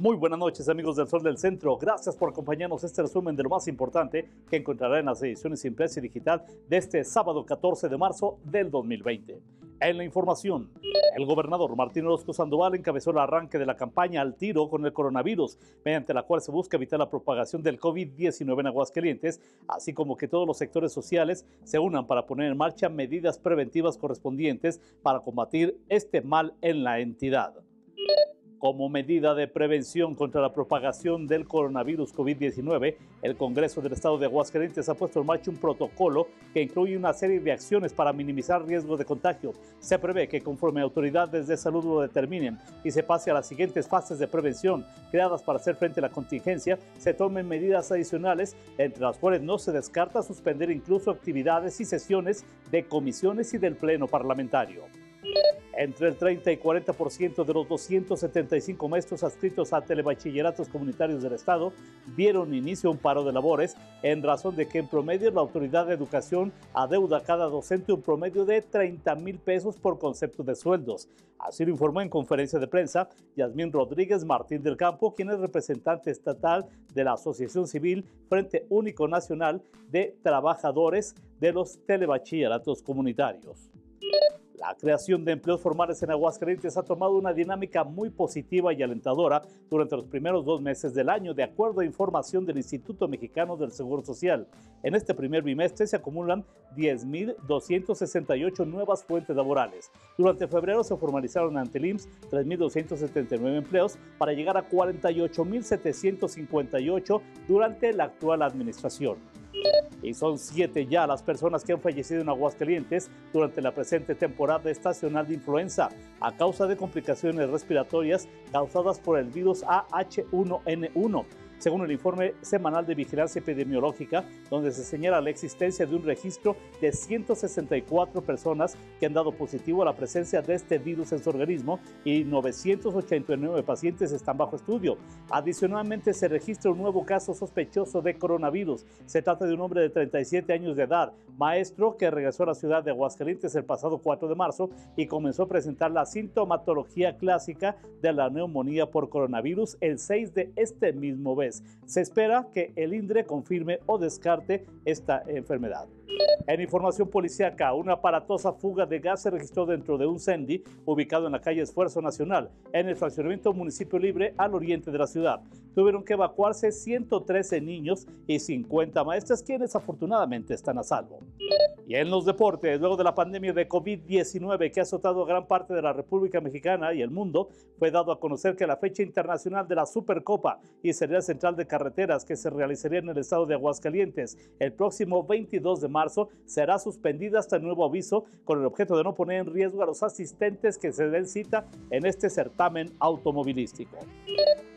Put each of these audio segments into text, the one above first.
Muy buenas noches amigos del Sol del Centro, gracias por acompañarnos este resumen de lo más importante que encontrará en las ediciones impresa y digital de este sábado 14 de marzo del 2020. En la información, el gobernador Martín Orozco Sandoval encabezó el arranque de la campaña al tiro con el coronavirus, mediante la cual se busca evitar la propagación del COVID-19 en Aguascalientes, así como que todos los sectores sociales se unan para poner en marcha medidas preventivas correspondientes para combatir este mal en la entidad. Como medida de prevención contra la propagación del coronavirus COVID-19, el Congreso del Estado de Aguascalientes ha puesto en marcha un protocolo que incluye una serie de acciones para minimizar riesgos de contagio. Se prevé que conforme autoridades de salud lo determinen y se pase a las siguientes fases de prevención creadas para hacer frente a la contingencia, se tomen medidas adicionales, entre las cuales no se descarta suspender incluso actividades y sesiones de comisiones y del Pleno Parlamentario. Entre el 30 y 40% de los 275 maestros adscritos a telebachilleratos comunitarios del Estado dieron inicio un paro de labores en razón de que en promedio la Autoridad de Educación adeuda a cada docente un promedio de 30 mil pesos por concepto de sueldos. Así lo informó en conferencia de prensa Yasmín Rodríguez Martín del Campo, quien es representante estatal de la Asociación Civil Frente Único Nacional de Trabajadores de los Telebachilleratos Comunitarios. La creación de empleos formales en Aguascalientes ha tomado una dinámica muy positiva y alentadora durante los primeros dos meses del año, de acuerdo a información del Instituto Mexicano del Seguro Social. En este primer bimestre se acumulan 10.268 nuevas fuentes laborales. Durante febrero se formalizaron ante el IMSS 3.279 empleos para llegar a 48.758 durante la actual administración. Y son siete ya las personas que han fallecido en Aguascalientes durante la presente temporada estacional de influenza a causa de complicaciones respiratorias causadas por el virus AH1N1 según el informe semanal de vigilancia epidemiológica, donde se señala la existencia de un registro de 164 personas que han dado positivo a la presencia de este virus en su organismo y 989 pacientes están bajo estudio. Adicionalmente, se registra un nuevo caso sospechoso de coronavirus. Se trata de un hombre de 37 años de edad, maestro que regresó a la ciudad de Aguascalientes el pasado 4 de marzo y comenzó a presentar la sintomatología clásica de la neumonía por coronavirus el 6 de este mismo mes. Se espera que el INDRE confirme o descarte esta enfermedad. En información policíaca, una aparatosa fuga de gas se registró dentro de un CENDI ubicado en la calle Esfuerzo Nacional, en el fraccionamiento Municipio Libre al oriente de la ciudad. Tuvieron que evacuarse 113 niños y 50 maestras, quienes afortunadamente están a salvo. Y en los deportes, luego de la pandemia de COVID-19 que ha azotado a gran parte de la República Mexicana y el mundo, fue dado a conocer que la fecha internacional de la Supercopa y Serial Central de Carreteras que se realizaría en el estado de Aguascalientes el próximo 22 de marzo será suspendida hasta nuevo aviso con el objeto de no poner en riesgo a los asistentes que se den cita en este certamen automovilístico.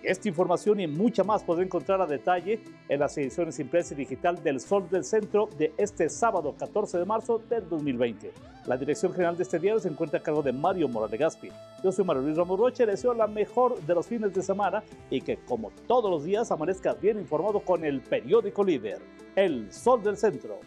Esta información y mucha más podrá encontrar a detalle en las ediciones impresa y digital del Sol del Centro de este sábado 14 de marzo del 2020. La dirección general de este diario se encuentra a cargo de Mario Morales Gaspi. Yo soy Mario Luis Ramos Roche, deseo la mejor de los fines de semana y que como todos los días amanezca bien informado con el periódico líder, El Sol del Centro.